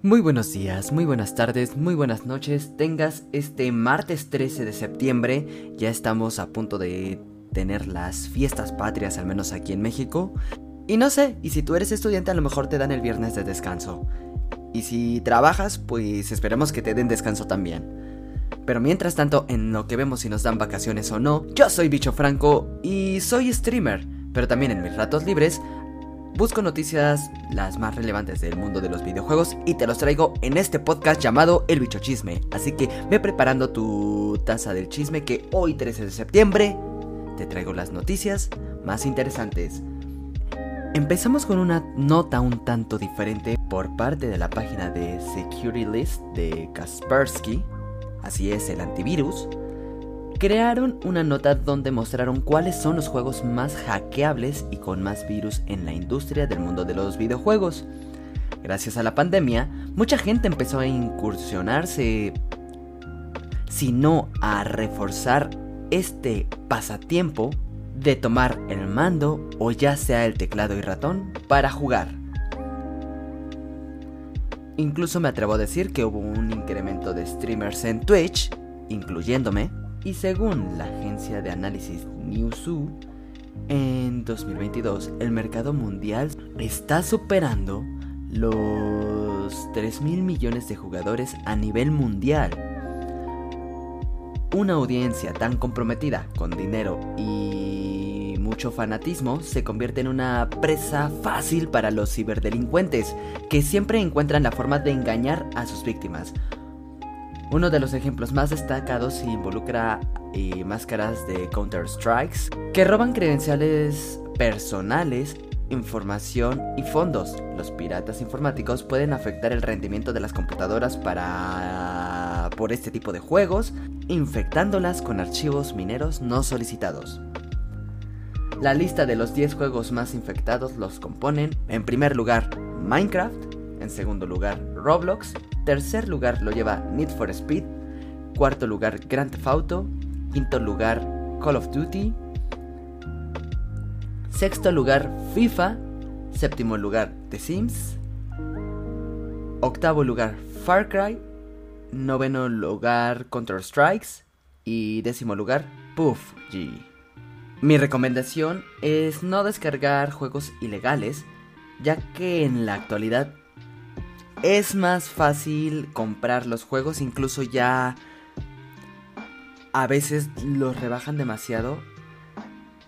Muy buenos días, muy buenas tardes, muy buenas noches. Tengas este martes 13 de septiembre. Ya estamos a punto de tener las fiestas patrias, al menos aquí en México. Y no sé, y si tú eres estudiante a lo mejor te dan el viernes de descanso. Y si trabajas, pues esperemos que te den descanso también. Pero mientras tanto, en lo que vemos si nos dan vacaciones o no, yo soy Bicho Franco y soy streamer. Pero también en mis ratos libres Busco noticias las más relevantes del mundo de los videojuegos y te los traigo en este podcast llamado El Bicho Chisme. Así que ve preparando tu taza del chisme que hoy 13 de septiembre te traigo las noticias más interesantes. Empezamos con una nota un tanto diferente por parte de la página de Security List de Kaspersky, así es el antivirus, crearon una nota donde mostraron cuáles son los juegos más hackeables y con más virus en la industria del mundo de los videojuegos. Gracias a la pandemia, mucha gente empezó a incursionarse, si no a reforzar este pasatiempo de tomar el mando o ya sea el teclado y ratón para jugar. Incluso me atrevo a decir que hubo un incremento de streamers en Twitch, incluyéndome, y según la agencia de análisis Newzoo, en 2022 el mercado mundial está superando los 3 mil millones de jugadores a nivel mundial. Una audiencia tan comprometida con dinero y mucho fanatismo se convierte en una presa fácil para los ciberdelincuentes, que siempre encuentran la forma de engañar a sus víctimas, uno de los ejemplos más destacados involucra eh, máscaras de Counter-Strikes que roban credenciales personales, información y fondos. Los piratas informáticos pueden afectar el rendimiento de las computadoras para por este tipo de juegos, infectándolas con archivos mineros no solicitados. La lista de los 10 juegos más infectados los componen, en primer lugar, Minecraft, en segundo lugar, Roblox, Tercer lugar lo lleva Need for Speed. Cuarto lugar Grand Theft Auto. Quinto lugar Call of Duty. Sexto lugar FIFA. Séptimo lugar The Sims. Octavo lugar Far Cry. Noveno lugar Counter Strikes. Y décimo lugar PUBG. Mi recomendación es no descargar juegos ilegales, ya que en la actualidad es más fácil comprar los juegos, incluso ya a veces los rebajan demasiado.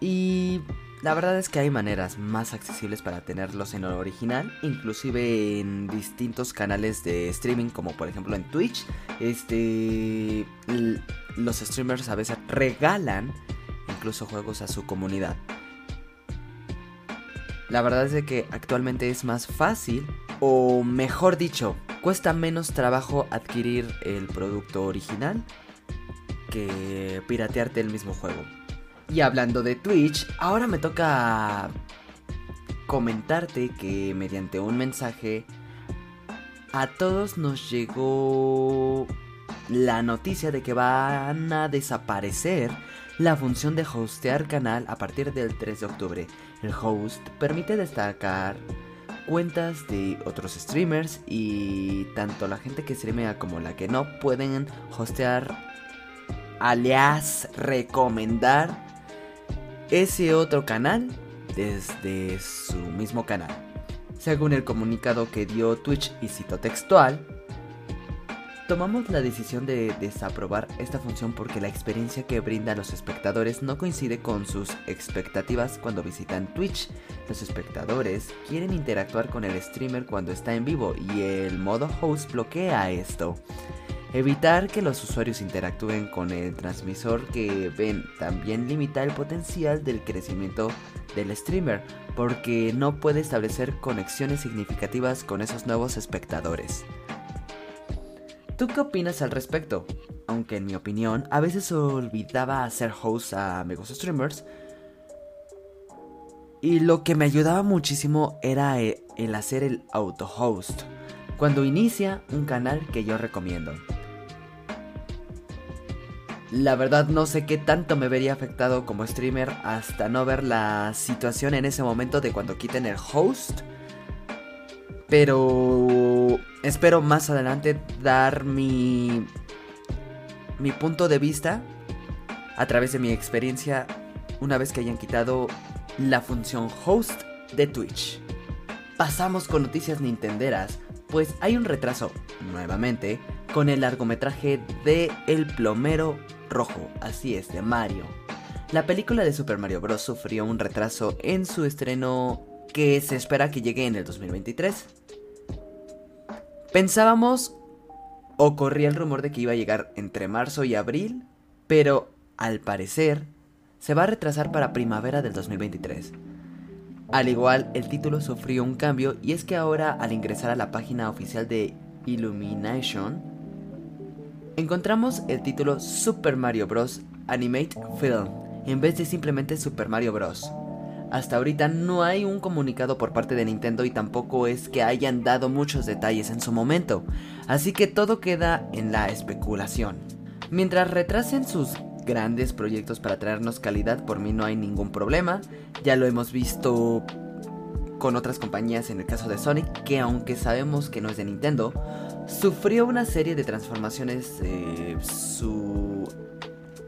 Y la verdad es que hay maneras más accesibles para tenerlos en original, inclusive en distintos canales de streaming, como por ejemplo en Twitch. Este, los streamers a veces regalan incluso juegos a su comunidad. La verdad es que actualmente es más fácil o mejor dicho, cuesta menos trabajo adquirir el producto original que piratearte el mismo juego. Y hablando de Twitch, ahora me toca comentarte que mediante un mensaje a todos nos llegó la noticia de que van a desaparecer la función de hostear canal a partir del 3 de octubre. El host permite destacar cuentas de otros streamers y tanto la gente que streamea como la que no pueden hostear alias recomendar ese otro canal desde su mismo canal. Según el comunicado que dio Twitch y cito textual, Tomamos la decisión de desaprobar esta función porque la experiencia que brinda a los espectadores no coincide con sus expectativas cuando visitan Twitch. Los espectadores quieren interactuar con el streamer cuando está en vivo y el modo host bloquea esto. Evitar que los usuarios interactúen con el transmisor que ven también limita el potencial del crecimiento del streamer porque no puede establecer conexiones significativas con esos nuevos espectadores. ¿Tú qué opinas al respecto? Aunque en mi opinión, a veces olvidaba hacer host a amigos streamers. Y lo que me ayudaba muchísimo era eh, el hacer el auto host. Cuando inicia un canal que yo recomiendo. La verdad no sé qué tanto me vería afectado como streamer hasta no ver la situación en ese momento de cuando quiten el host. Pero espero más adelante dar mi mi punto de vista a través de mi experiencia una vez que hayan quitado la función host de Twitch. Pasamos con noticias nintenderas, pues hay un retraso, nuevamente, con el largometraje de El plomero rojo, así es, de Mario. La película de Super Mario Bros. sufrió un retraso en su estreno que se espera que llegue en el 2023. Pensábamos o corría el rumor de que iba a llegar entre marzo y abril, pero al parecer se va a retrasar para primavera del 2023. Al igual, el título sufrió un cambio y es que ahora al ingresar a la página oficial de Illumination, encontramos el título Super Mario Bros. Animate Film en vez de simplemente Super Mario Bros. Hasta ahorita no hay un comunicado por parte de Nintendo y tampoco es que hayan dado muchos detalles en su momento, así que todo queda en la especulación. Mientras retrasen sus grandes proyectos para traernos calidad, por mí no hay ningún problema, ya lo hemos visto con otras compañías en el caso de Sonic, que aunque sabemos que no es de Nintendo, sufrió una serie de transformaciones, eh, su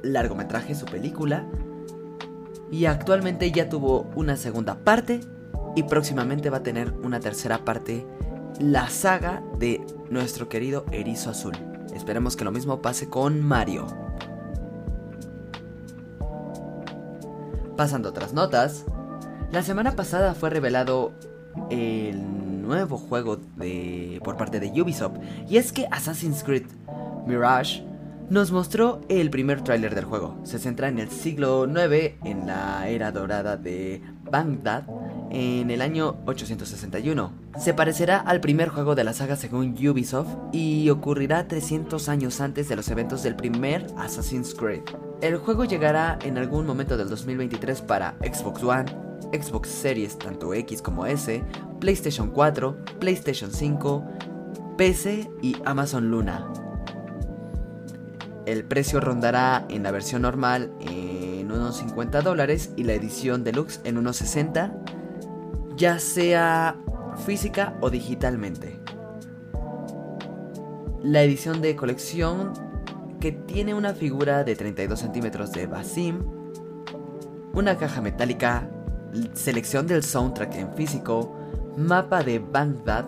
largometraje, su película, y actualmente ya tuvo una segunda parte y próximamente va a tener una tercera parte, la saga de nuestro querido Erizo Azul. Esperemos que lo mismo pase con Mario. Pasando a otras notas, la semana pasada fue revelado el nuevo juego de, por parte de Ubisoft y es que Assassin's Creed Mirage nos mostró el primer tráiler del juego. Se centra en el siglo IX, en la era dorada de Baghdad, en el año 861. Se parecerá al primer juego de la saga según Ubisoft y ocurrirá 300 años antes de los eventos del primer Assassin's Creed. El juego llegará en algún momento del 2023 para Xbox One, Xbox Series tanto X como S, PlayStation 4, PlayStation 5, PC y Amazon Luna. El precio rondará en la versión normal en unos 50 dólares y la edición deluxe en unos 60, ya sea física o digitalmente. La edición de colección que tiene una figura de 32 centímetros de Basim, una caja metálica, selección del soundtrack en físico, mapa de Baghdad,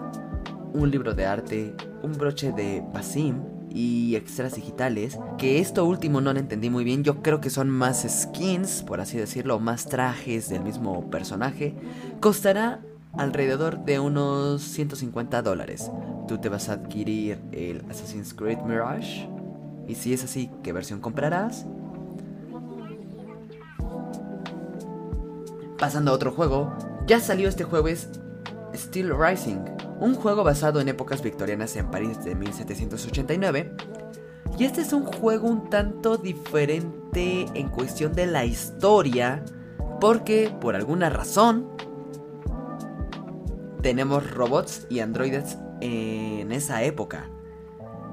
un libro de arte, un broche de Basim, y extras digitales, que esto último no lo entendí muy bien, yo creo que son más skins, por así decirlo, más trajes del mismo personaje, costará alrededor de unos 150 dólares. Tú te vas a adquirir el Assassin's Creed Mirage, y si es así, ¿qué versión comprarás? Pasando a otro juego, ya salió este jueves Steel Rising, un juego basado en épocas victorianas en París de 1789. Y este es un juego un tanto diferente en cuestión de la historia, porque por alguna razón tenemos robots y androides en esa época.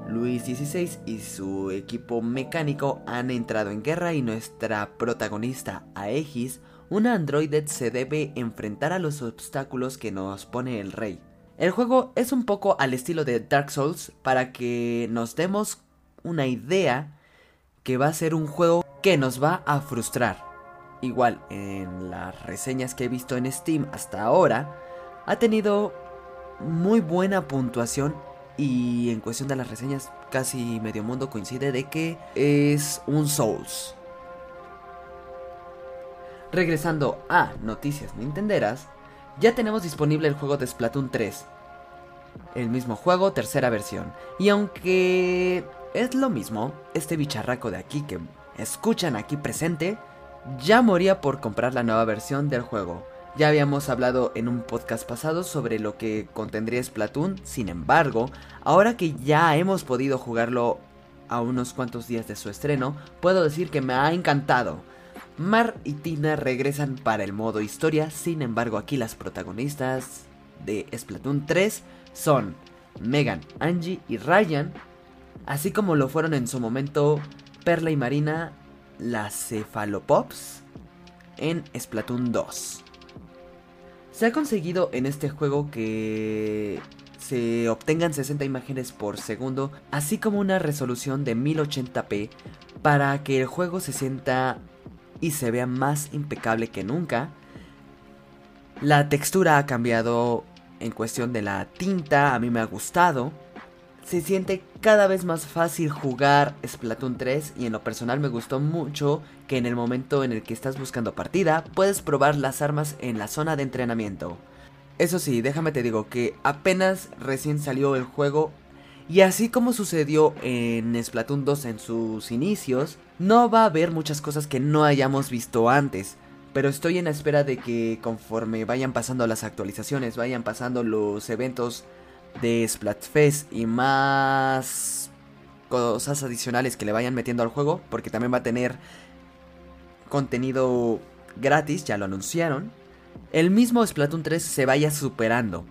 Luis XVI y su equipo mecánico han entrado en guerra y nuestra protagonista Aegis, una androide, se debe enfrentar a los obstáculos que nos pone el rey. El juego es un poco al estilo de Dark Souls para que nos demos una idea que va a ser un juego que nos va a frustrar. Igual, en las reseñas que he visto en Steam hasta ahora, ha tenido muy buena puntuación y en cuestión de las reseñas casi medio mundo coincide de que es un Souls. Regresando a noticias nintenderas, ya tenemos disponible el juego de Splatoon 3. El mismo juego, tercera versión. Y aunque es lo mismo, este bicharraco de aquí que escuchan aquí presente, ya moría por comprar la nueva versión del juego. Ya habíamos hablado en un podcast pasado sobre lo que contendría Splatoon, sin embargo, ahora que ya hemos podido jugarlo a unos cuantos días de su estreno, puedo decir que me ha encantado. Mar y Tina regresan para el modo historia, sin embargo aquí las protagonistas de Splatoon 3 son Megan, Angie y Ryan, así como lo fueron en su momento Perla y Marina, las Cephalopops, en Splatoon 2. Se ha conseguido en este juego que se obtengan 60 imágenes por segundo, así como una resolución de 1080p para que el juego se sienta y se vea más impecable que nunca. La textura ha cambiado en cuestión de la tinta, a mí me ha gustado. Se siente cada vez más fácil jugar Splatoon 3 y en lo personal me gustó mucho que en el momento en el que estás buscando partida puedes probar las armas en la zona de entrenamiento. Eso sí, déjame te digo que apenas recién salió el juego y así como sucedió en Splatoon 2 en sus inicios, no va a haber muchas cosas que no hayamos visto antes. Pero estoy en la espera de que conforme vayan pasando las actualizaciones, vayan pasando los eventos de Splatfest y más cosas adicionales que le vayan metiendo al juego, porque también va a tener contenido gratis, ya lo anunciaron, el mismo Splatoon 3 se vaya superando.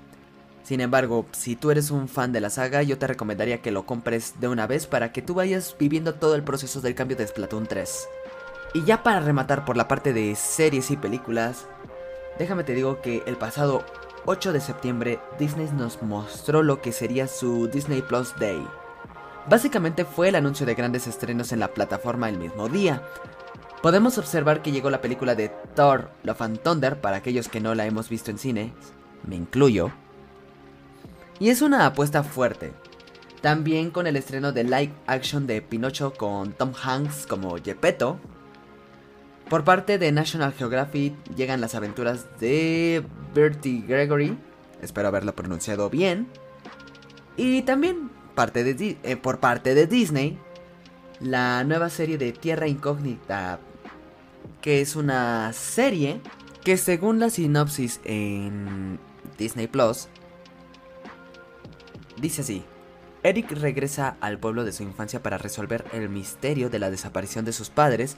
Sin embargo, si tú eres un fan de la saga, yo te recomendaría que lo compres de una vez para que tú vayas viviendo todo el proceso del cambio de Splatoon 3. Y ya para rematar por la parte de series y películas, déjame te digo que el pasado 8 de septiembre Disney nos mostró lo que sería su Disney Plus Day. Básicamente fue el anuncio de grandes estrenos en la plataforma el mismo día. Podemos observar que llegó la película de Thor Love and Thunder para aquellos que no la hemos visto en cine, me incluyo. Y es una apuesta fuerte. También con el estreno de live action de Pinocho con Tom Hanks como Gepetto, por parte de National Geographic llegan las aventuras de Bertie Gregory, espero haberlo pronunciado bien, y también parte de, eh, por parte de Disney, la nueva serie de Tierra Incógnita, que es una serie que según la sinopsis en Disney Plus, dice así. Eric regresa al pueblo de su infancia para resolver el misterio de la desaparición de sus padres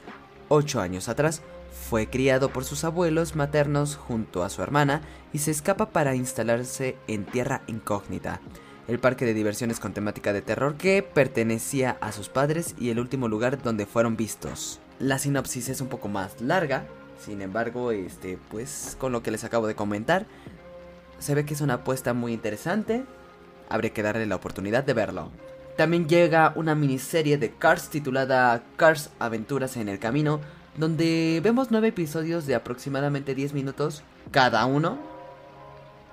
Ocho años atrás, fue criado por sus abuelos maternos junto a su hermana y se escapa para instalarse en Tierra Incógnita, el parque de diversiones con temática de terror que pertenecía a sus padres y el último lugar donde fueron vistos. La sinopsis es un poco más larga, sin embargo, este, pues con lo que les acabo de comentar, se ve que es una apuesta muy interesante. Habría que darle la oportunidad de verlo. También llega una miniserie de Cars titulada Cars Aventuras en el Camino, donde vemos nueve episodios de aproximadamente 10 minutos cada uno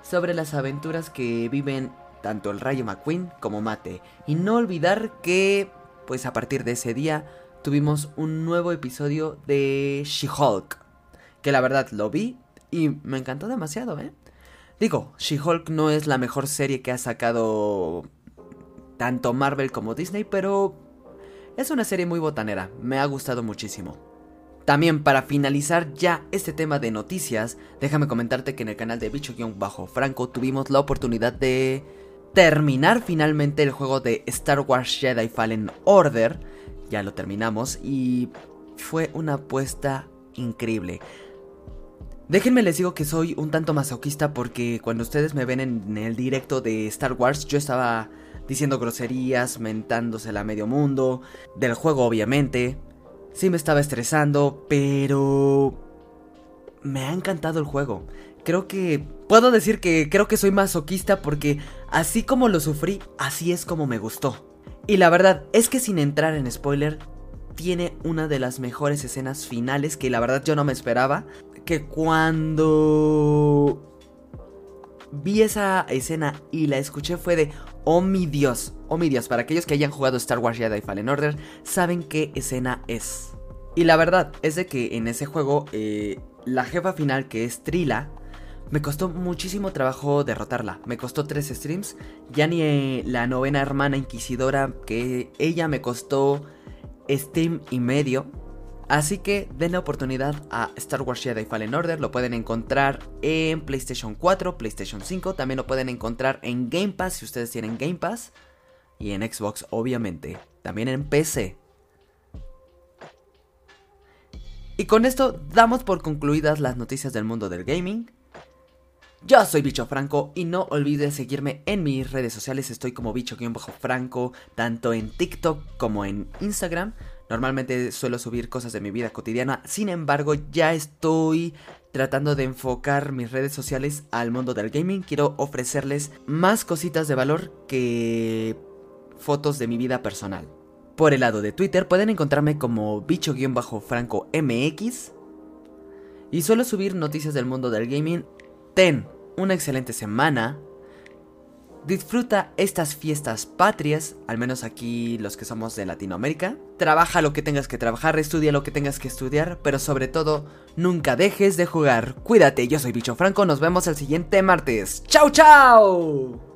sobre las aventuras que viven tanto el Rayo McQueen como Mate. Y no olvidar que, pues a partir de ese día, tuvimos un nuevo episodio de She-Hulk. Que la verdad lo vi y me encantó demasiado, ¿eh? Digo, She-Hulk no es la mejor serie que ha sacado tanto Marvel como Disney, pero es una serie muy botanera, me ha gustado muchísimo. También para finalizar ya este tema de noticias, déjame comentarte que en el canal de Bicho-Franco tuvimos la oportunidad de terminar finalmente el juego de Star Wars Jedi Fallen Order. Ya lo terminamos y fue una apuesta increíble. Déjenme les digo que soy un tanto masoquista porque cuando ustedes me ven en el directo de Star Wars yo estaba diciendo groserías, mentándose a medio mundo, del juego obviamente. Sí me estaba estresando, pero... Me ha encantado el juego. Creo que... Puedo decir que creo que soy masoquista porque así como lo sufrí, así es como me gustó. Y la verdad es que sin entrar en spoiler, tiene una de las mejores escenas finales que la verdad yo no me esperaba. Que cuando vi esa escena y la escuché fue de, oh mi Dios, oh mi Dios, para aquellos que hayan jugado Star Wars Jedi Fallen Order, saben qué escena es. Y la verdad es de que en ese juego, eh, la jefa final que es Trila, me costó muchísimo trabajo derrotarla. Me costó tres streams. Ya ni eh, la novena hermana inquisidora, que ella me costó stream y medio. Así que den la oportunidad a Star Wars Jedi Fallen Order. Lo pueden encontrar en PlayStation 4, PlayStation 5. También lo pueden encontrar en Game Pass si ustedes tienen Game Pass. Y en Xbox, obviamente. También en PC. Y con esto damos por concluidas las noticias del mundo del gaming. Yo soy Bicho Franco y no olvides seguirme en mis redes sociales. Estoy como Bicho-Franco, tanto en TikTok como en Instagram. Normalmente suelo subir cosas de mi vida cotidiana, sin embargo ya estoy tratando de enfocar mis redes sociales al mundo del gaming. Quiero ofrecerles más cositas de valor que fotos de mi vida personal. Por el lado de Twitter pueden encontrarme como bicho-franco MX. Y suelo subir noticias del mundo del gaming. Ten una excelente semana. Disfruta estas fiestas patrias, al menos aquí los que somos de Latinoamérica. Trabaja lo que tengas que trabajar, estudia lo que tengas que estudiar, pero sobre todo, nunca dejes de jugar. Cuídate, yo soy Bicho Franco, nos vemos el siguiente martes. ¡Chao, chao!